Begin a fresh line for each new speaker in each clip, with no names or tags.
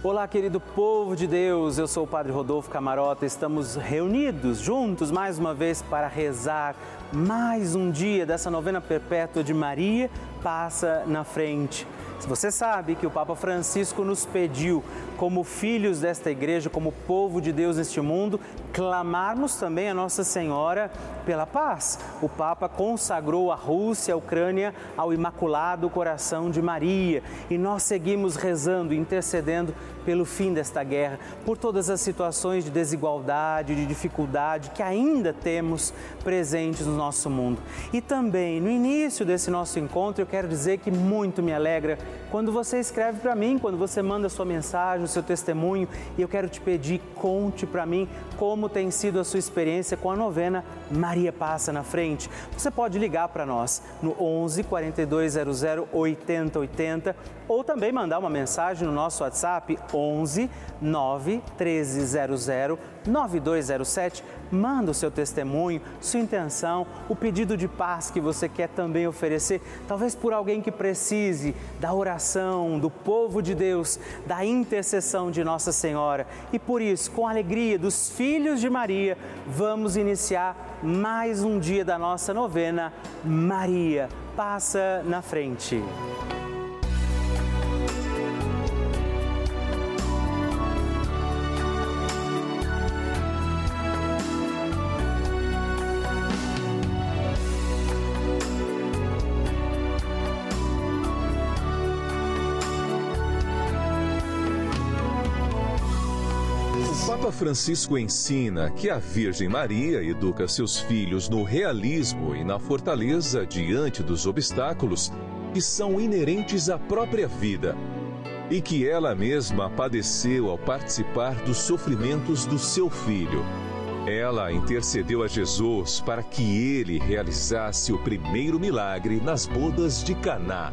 Olá, querido povo de Deus, eu sou o Padre Rodolfo Camarota. Estamos reunidos juntos mais uma vez para rezar mais um dia dessa novena perpétua de Maria Passa na Frente. Você sabe que o Papa Francisco nos pediu, como filhos desta igreja, como povo de Deus neste mundo, clamarmos também a Nossa Senhora pela paz. O Papa consagrou a Rússia, a Ucrânia ao Imaculado Coração de Maria e nós seguimos rezando, intercedendo pelo fim desta guerra, por todas as situações de desigualdade, de dificuldade que ainda temos presentes no nosso mundo. E também, no início desse nosso encontro, eu quero dizer que muito me alegra quando você escreve para mim, quando você manda sua mensagem, o seu testemunho, e eu quero te pedir, conte para mim como tem sido a sua experiência com a novena Maria Passa na Frente. Você pode ligar para nós no 11 4200 8080 ou também mandar uma mensagem no nosso WhatsApp 11 9 1300 9207. Manda o seu testemunho, sua intenção, o pedido de paz que você quer também oferecer, talvez por alguém que precise da oração do povo de Deus, da intercessão de Nossa Senhora. E por isso, com a alegria dos filhos de Maria, vamos iniciar mais um dia da nossa novena. Maria, passa na frente.
Francisco ensina que a Virgem Maria educa seus filhos no realismo e na fortaleza diante dos obstáculos que são inerentes à própria vida e que ela mesma padeceu ao participar dos sofrimentos do seu filho. Ela intercedeu a Jesus para que ele realizasse o primeiro milagre nas bodas de Caná.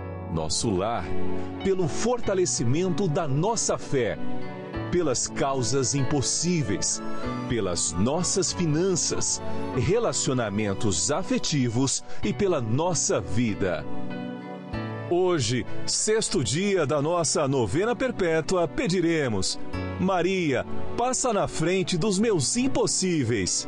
nosso lar, pelo fortalecimento da nossa fé, pelas causas impossíveis, pelas nossas finanças, relacionamentos afetivos e pela nossa vida. Hoje, sexto dia da nossa novena perpétua, pediremos: Maria, passa na frente dos meus impossíveis.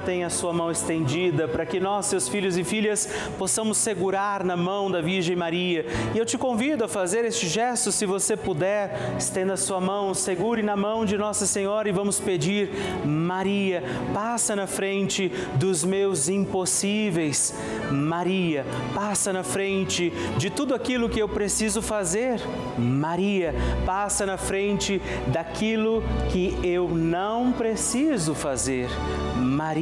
tem a sua mão estendida para que nós, seus filhos e filhas, possamos segurar na mão da Virgem Maria. E eu te convido a fazer este gesto, se você puder, estenda a sua mão, segure na mão de Nossa Senhora e vamos pedir: Maria, passa na frente dos meus impossíveis. Maria, passa na frente de tudo aquilo que eu preciso fazer. Maria, passa na frente daquilo que eu não preciso fazer. Maria,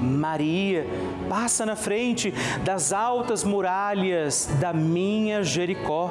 Maria, passa na frente das altas muralhas da minha Jericó.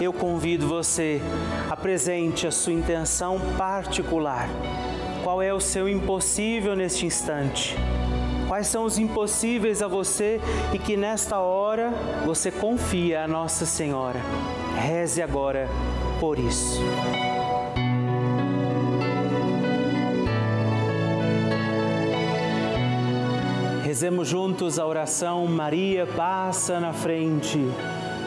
eu convido você, apresente a sua intenção particular. Qual é o seu impossível neste instante? Quais são os impossíveis a você e que nesta hora você confia a Nossa Senhora? Reze agora por isso. Rezemos juntos a oração Maria passa na frente.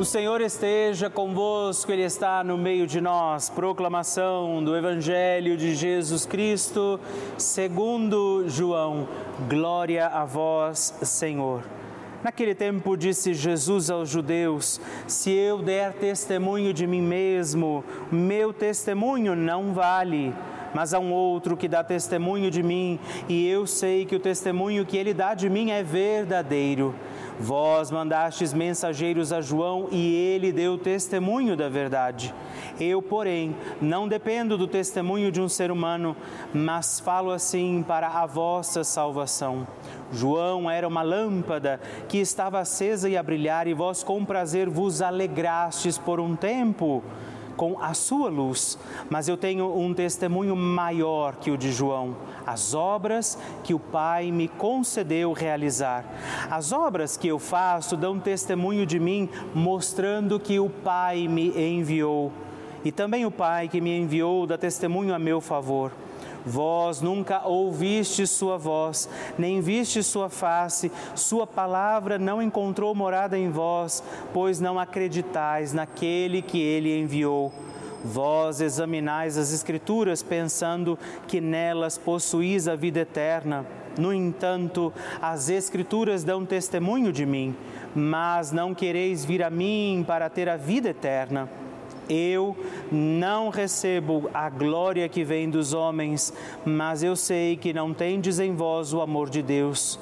O Senhor esteja convosco, Ele está no meio de nós. Proclamação do Evangelho de Jesus Cristo, segundo João. Glória a vós, Senhor. Naquele tempo disse Jesus aos judeus: Se eu der testemunho de mim mesmo, meu testemunho não vale mas há um outro que dá testemunho de mim, e eu sei que o testemunho que ele dá de mim é verdadeiro. Vós mandastes mensageiros a João e ele deu testemunho da verdade. Eu, porém, não dependo do testemunho de um ser humano, mas falo assim para a vossa salvação. João era uma lâmpada que estava acesa e a brilhar, e vós com prazer vos alegrastes por um tempo com a sua luz, mas eu tenho um testemunho maior que o de João, as obras que o Pai me concedeu realizar. As obras que eu faço dão testemunho de mim, mostrando que o Pai me enviou. E também o Pai que me enviou dá testemunho a meu favor. Vós nunca ouviste sua voz, nem viste sua face, sua palavra não encontrou morada em vós, pois não acreditais naquele que ele enviou. Vós examinais as Escrituras pensando que nelas possuís a vida eterna. No entanto, as Escrituras dão testemunho de mim, mas não quereis vir a mim para ter a vida eterna. Eu não recebo a glória que vem dos homens, mas eu sei que não tendes em vós o amor de Deus.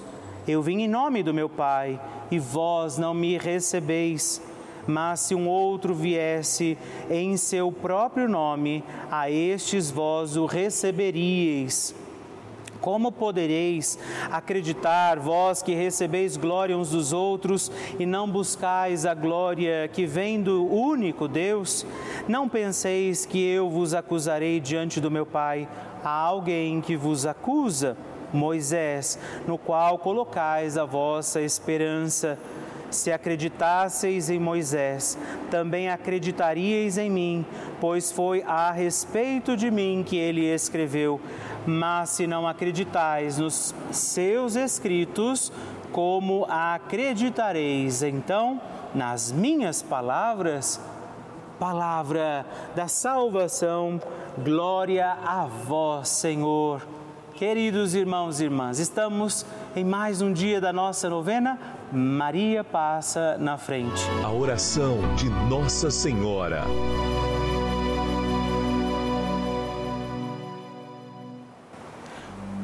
Eu vim em nome do meu Pai, e vós não me recebeis. Mas se um outro viesse em seu próprio nome, a estes vós o receberíeis. Como podereis acreditar, vós que recebeis glória uns dos outros e não buscais a glória que vem do único Deus? Não penseis que eu vos acusarei diante do meu Pai. Há alguém que vos acusa? Moisés, no qual colocais a vossa esperança. Se acreditasseis em Moisés, também acreditaríeis em mim, pois foi a respeito de mim que ele escreveu. Mas se não acreditais nos seus escritos, como acreditareis então nas minhas palavras? Palavra da salvação, glória a vós, Senhor. Queridos irmãos e irmãs, estamos em mais um dia da nossa novena. Maria passa na frente.
A oração de Nossa Senhora.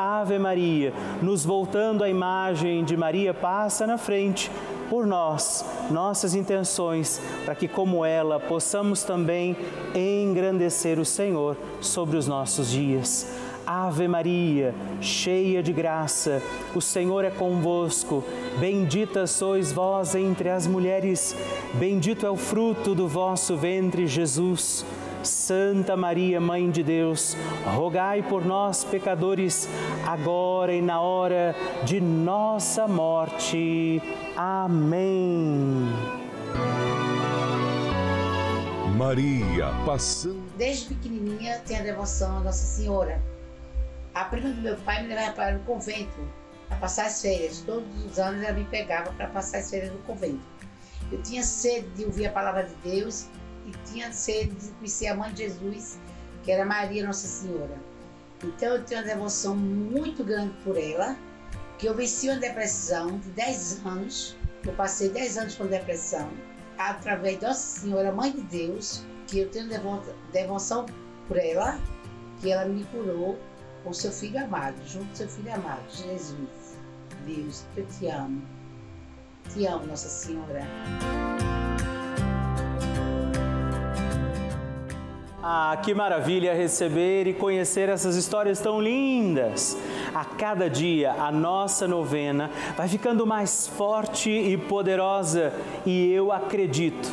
Ave Maria, nos voltando à imagem de Maria passa na frente por nós, nossas intenções, para que, como ela, possamos também engrandecer o Senhor sobre os nossos dias. Ave Maria, cheia de graça, o Senhor é convosco. Bendita sois vós entre as mulheres, bendito é o fruto do vosso ventre, Jesus. Santa Maria, Mãe de Deus, rogai por nós, pecadores, agora e na hora de nossa morte. Amém.
Maria passando.
Desde pequenininha tenho a devoção a Nossa Senhora. A prima do meu pai me levava para o convento para passar as férias. Todos os anos ela me pegava para passar as férias no convento. Eu tinha sede de ouvir a palavra de Deus e tinha sede de conhecer a mãe de Jesus, que era Maria Nossa Senhora. Então eu tenho uma devoção muito grande por ela, que eu venci uma depressão de 10 anos. Eu passei 10 anos com depressão, através de Nossa Senhora, Mãe de Deus, que eu tenho devoção por ela, que ela me curou com seu filho amado, junto com seu filho amado, Jesus. Deus, eu te amo. Te amo, Nossa Senhora.
Ah, que maravilha receber e conhecer essas histórias tão lindas! A cada dia a nossa novena vai ficando mais forte e poderosa e eu acredito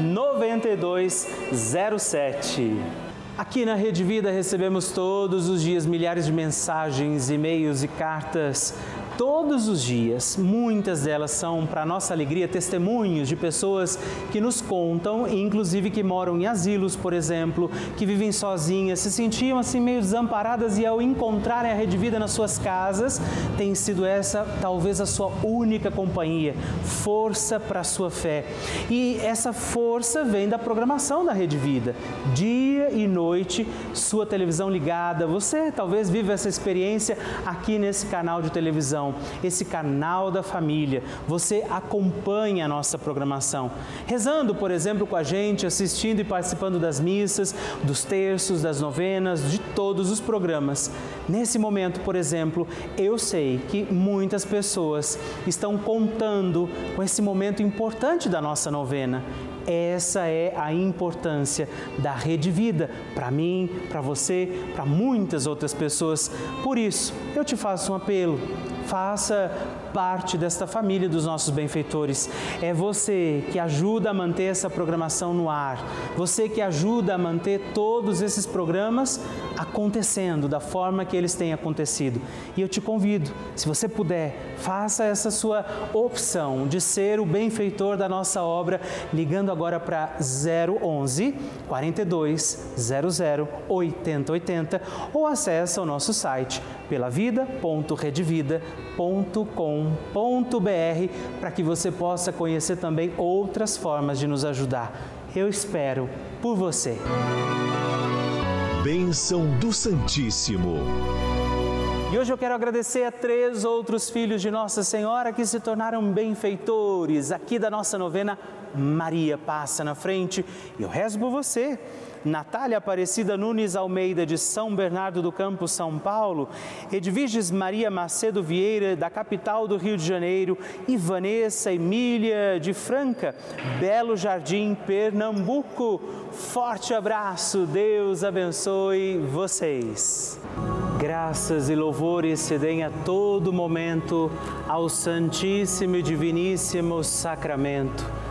9207. Aqui na Rede Vida recebemos todos os dias milhares de mensagens, e-mails e cartas todos os dias. Muitas delas são, para nossa alegria, testemunhos de pessoas que nos contam, inclusive que moram em asilos, por exemplo, que vivem sozinhas, se sentiam assim meio desamparadas e ao encontrarem a Rede Vida nas suas casas, tem sido essa talvez a sua única companhia, força para a sua fé. E essa força vem da programação da Rede Vida. Dia e noite, sua televisão ligada. Você talvez vive essa experiência aqui nesse canal de televisão esse canal da família. Você acompanha a nossa programação, rezando, por exemplo, com a gente, assistindo e participando das missas, dos terços, das novenas, de todos os programas. Nesse momento, por exemplo, eu sei que muitas pessoas estão contando com esse momento importante da nossa novena. Essa é a importância da Rede Vida para mim, para você, para muitas outras pessoas. Por isso, eu te faço um apelo faça parte desta família dos nossos benfeitores. É você que ajuda a manter essa programação no ar, você que ajuda a manter todos esses programas acontecendo da forma que eles têm acontecido. E eu te convido, se você puder, faça essa sua opção de ser o benfeitor da nossa obra, ligando agora para 011 42 00 80 80 ou acesse o nosso site pelavida.redvida.com www.credvida.com.br para que você possa conhecer também outras formas de nos ajudar. Eu espero por você.
Bênção do Santíssimo.
E hoje eu quero agradecer a três outros filhos de Nossa Senhora que se tornaram benfeitores aqui da nossa novena Maria Passa na Frente. E eu rezo por você. Natália Aparecida Nunes Almeida, de São Bernardo do Campo, São Paulo, Edviges Maria Macedo Vieira, da capital do Rio de Janeiro, e Vanessa Emília de Franca, Belo Jardim, Pernambuco. Forte abraço, Deus abençoe vocês. Graças e louvores se deem a todo momento ao Santíssimo e Diviníssimo Sacramento